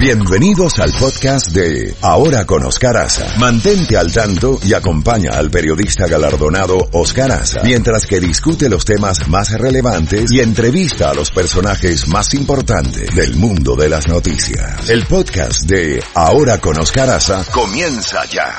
Bienvenidos al podcast de Ahora con Oscar Aza. Mantente al tanto y acompaña al periodista galardonado Oscar Aza mientras que discute los temas más relevantes y entrevista a los personajes más importantes del mundo de las noticias. El podcast de Ahora con Oscar Aza comienza ya.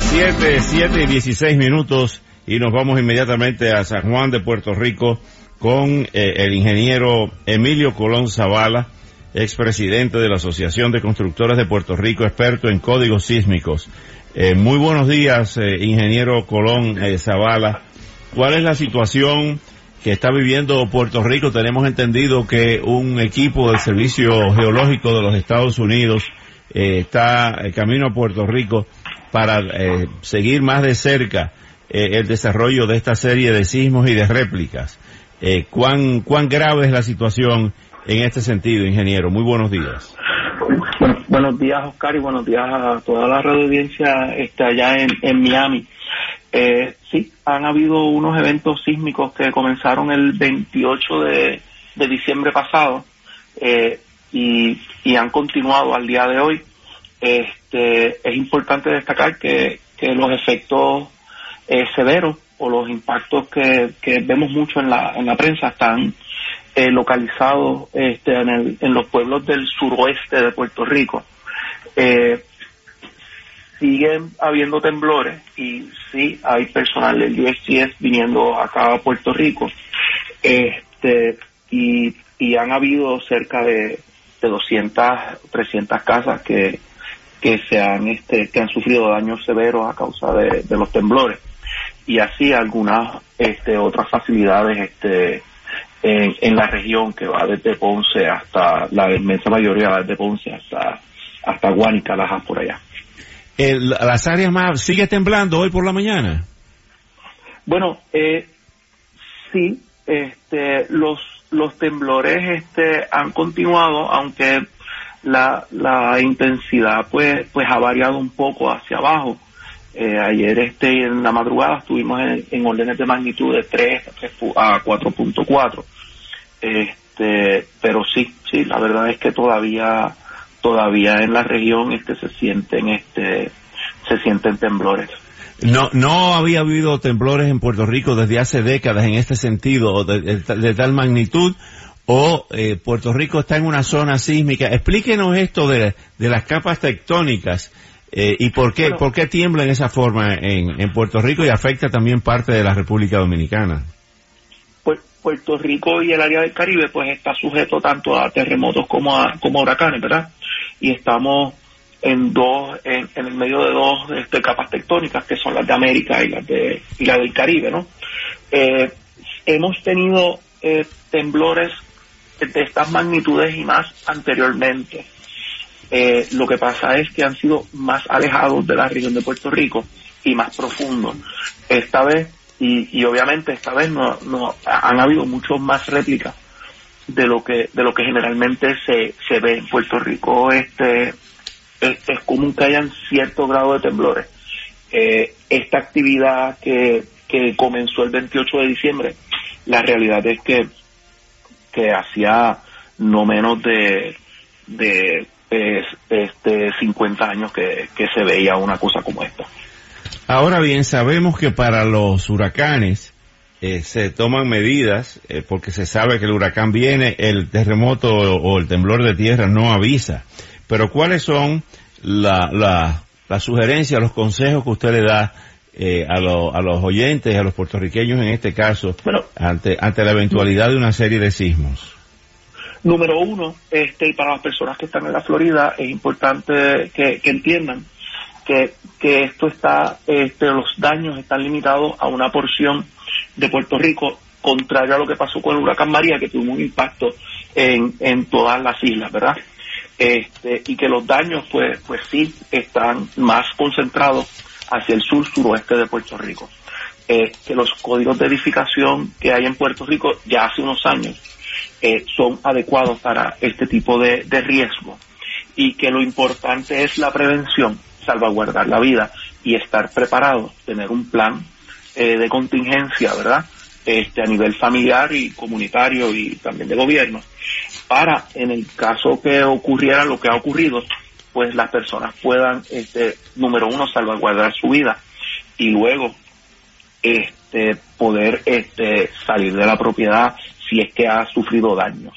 7, 7 y 16 minutos y nos vamos inmediatamente a San Juan de Puerto Rico con eh, el ingeniero Emilio Colón Zavala, expresidente de la Asociación de Constructores de Puerto Rico, experto en códigos sísmicos. Eh, muy buenos días, eh, ingeniero Colón Zavala. ¿Cuál es la situación que está viviendo Puerto Rico? Tenemos entendido que un equipo del Servicio Geológico de los Estados Unidos está camino a Puerto Rico para seguir más de cerca el desarrollo de esta serie de sismos y de réplicas. Eh, ¿cuán, ¿Cuán grave es la situación en este sentido, ingeniero? Muy buenos días. buenos días, Oscar, y buenos días a toda la radio audiencia este, allá en, Miami. Eh, sí, han habido unos eventos sísmicos que comenzaron el 28 de, diciembre pasado eh, y, han continuado al día de hoy. Este, es importante destacar que, que los efectos eh, severos o los impactos que, vemos mucho en la, en la prensa están eh, localizados este, en, el, en los pueblos del suroeste de Puerto Rico. Eh, siguen habiendo temblores y sí hay personal del USGS viniendo acá a Puerto Rico este y, y han habido cerca de, de 200 300 casas que que se han este que han sufrido daños severos a causa de los temblores y así algunas este, otras facilidades este, en, la región que va desde Ponce hasta, la inmensa mayoría va desde Ponce hasta, hasta Guánica, Lajas por allá. ¿Las áreas más, sigue temblando hoy por la mañana? Bueno, eh, sí, este, los, los temblores este, han continuado, aunque la, la intensidad pues, pues ha variado un poco hacia abajo. Eh, ayer este en la madrugada estuvimos en, órdenes de magnitud de 3 a 4.4. Este, pero sí, sí, la verdad es que todavía todavía en la región este se sienten este se sienten temblores. No, no había habido temblores en Puerto Rico desde hace décadas en este sentido, de, tal magnitud, o eh, Puerto Rico está en una zona sísmica. Explíquenos esto de, de las capas tectónicas eh, ¿Y por qué, por qué tiembla en esa forma en, en, Puerto Rico y afecta también parte de la República Dominicana? Pues Puerto Rico y el área del Caribe pues está sujeto tanto a terremotos como a, como huracanes, ¿verdad? Y estamos en dos, en, el medio de dos este, capas tectónicas que son las de América y las de y la del Caribe, ¿no? Eh, hemos tenido eh, temblores de estas magnitudes y más anteriormente eh, lo que pasa es que han sido más alejados de la región de Puerto Rico y más profundos. Esta vez, y, obviamente esta vez no, no han habido muchos más réplicas de lo que de lo que generalmente se, se ve en Puerto Rico. Este es, común que hayan cierto grado de temblores. Eh, esta actividad que, que comenzó el 28 de diciembre, la realidad es que que hacía no menos de es, este 50 años que, se veía una cosa como esta. Ahora bien, sabemos que para los huracanes eh, se toman medidas eh, porque se sabe que el huracán viene, el terremoto o, el temblor de tierra no avisa. Pero ¿cuáles son las la, sugerencias, los consejos que usted le da eh, a, a los oyentes, a los puertorriqueños en este caso, ante, ante la eventualidad de una serie de sismos? Número uno, este, y para las personas que están en la Florida, es importante que, entiendan que, que esto está, este, los daños están limitados a una porción de Puerto Rico, contrario a lo que pasó con el huracán María, que tuvo un impacto en, en todas las islas, ¿verdad? Este, y que los daños, pues, pues sí, están más concentrados hacia el sur suroeste de Puerto Rico. Eh, que los códigos de edificación que hay en Puerto Rico ya hace unos años eh, son adecuados para este tipo de, riesgo y que lo importante es la prevención, salvaguardar la vida y estar preparado, tener un plan eh, de contingencia, ¿verdad? este, a nivel familiar y comunitario y también de gobierno, para en el caso que ocurriera lo que ha ocurrido, pues las personas puedan, este, número uno, salvaguardar su vida y luego este, poder este, salir de la propiedad si es que ha sufrido daños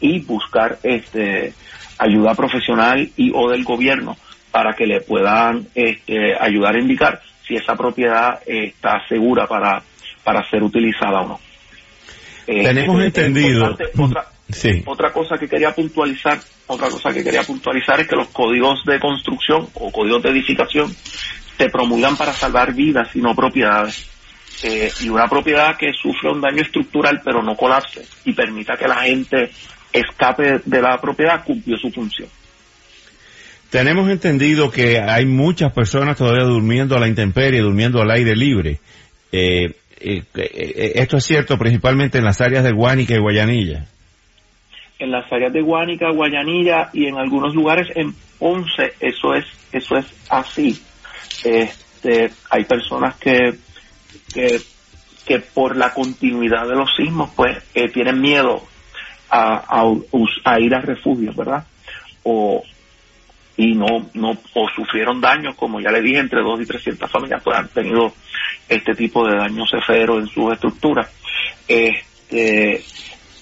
y buscar este, ayuda profesional y o del gobierno para que le puedan este, ayudar a indicar si esa propiedad está segura para, para ser utilizada o no. Eh, Tenemos entendido. Otra, sí. otra cosa que quería puntualizar, otra cosa que quería puntualizar es que los códigos de construcción o códigos de edificación se promulgan para salvar vidas y no propiedades. Eh, y una propiedad que sufre un daño estructural pero no colapse y permita que la gente escape de la propiedad cumplió su función. Tenemos entendido que hay muchas personas todavía durmiendo a la intemperie, durmiendo al aire libre. Eh, eh, esto es cierto principalmente en las áreas de Guánica y Guayanilla. En las áreas de Guánica, Guayanilla y en algunos lugares en Ponce, eso es, eso es así. Este, hay personas que que, por la continuidad de los sismos, pues eh, tienen miedo a, a, ir a refugios, ¿verdad? O, y no, no, o sufrieron daños, como ya le dije, entre dos y 300 familias pues han tenido este tipo de daños severos en sus estructuras. Este,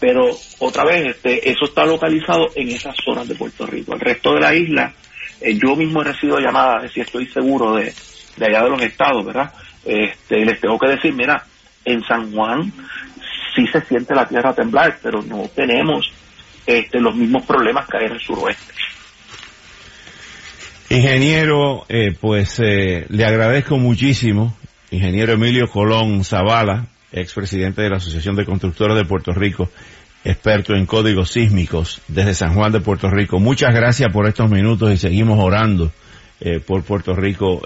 pero otra vez, este, eso está localizado en esas zonas de Puerto Rico. El resto de la isla, eh, yo mismo he recibido llamadas si estoy seguro de, de allá de los estados, ¿verdad? Este, les tengo que decir, mira, en San Juan sí se siente la tierra temblar, pero no tenemos este, los mismos problemas que hay en el suroeste. Ingeniero, eh, pues eh, le agradezco muchísimo, ingeniero Emilio Colón Zavala, expresidente de la Asociación de Constructores de Puerto Rico, experto en códigos sísmicos desde San Juan de Puerto Rico. Muchas gracias por estos minutos y seguimos orando eh, por Puerto Rico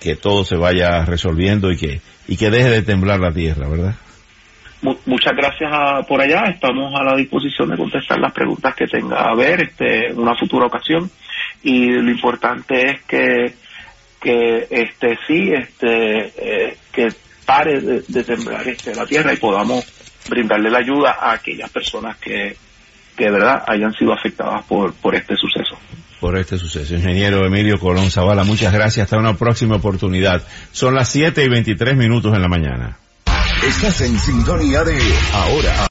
que todo se vaya resolviendo y que, y que deje de temblar la tierra, ¿verdad? Muchas gracias por allá. Estamos a la disposición de contestar las preguntas que tenga a ver este, en una futura ocasión. Y lo importante es que, que este, sí, este, eh, que pare de, temblar este, la tierra y podamos brindarle la ayuda a aquellas personas que, que verdad hayan sido afectadas por, por este suceso por este suceso. Ingeniero Emilio Colón Zavala, muchas gracias. Hasta una próxima oportunidad. Son las 7 y 23 minutos en la mañana. Sintonía de ahora.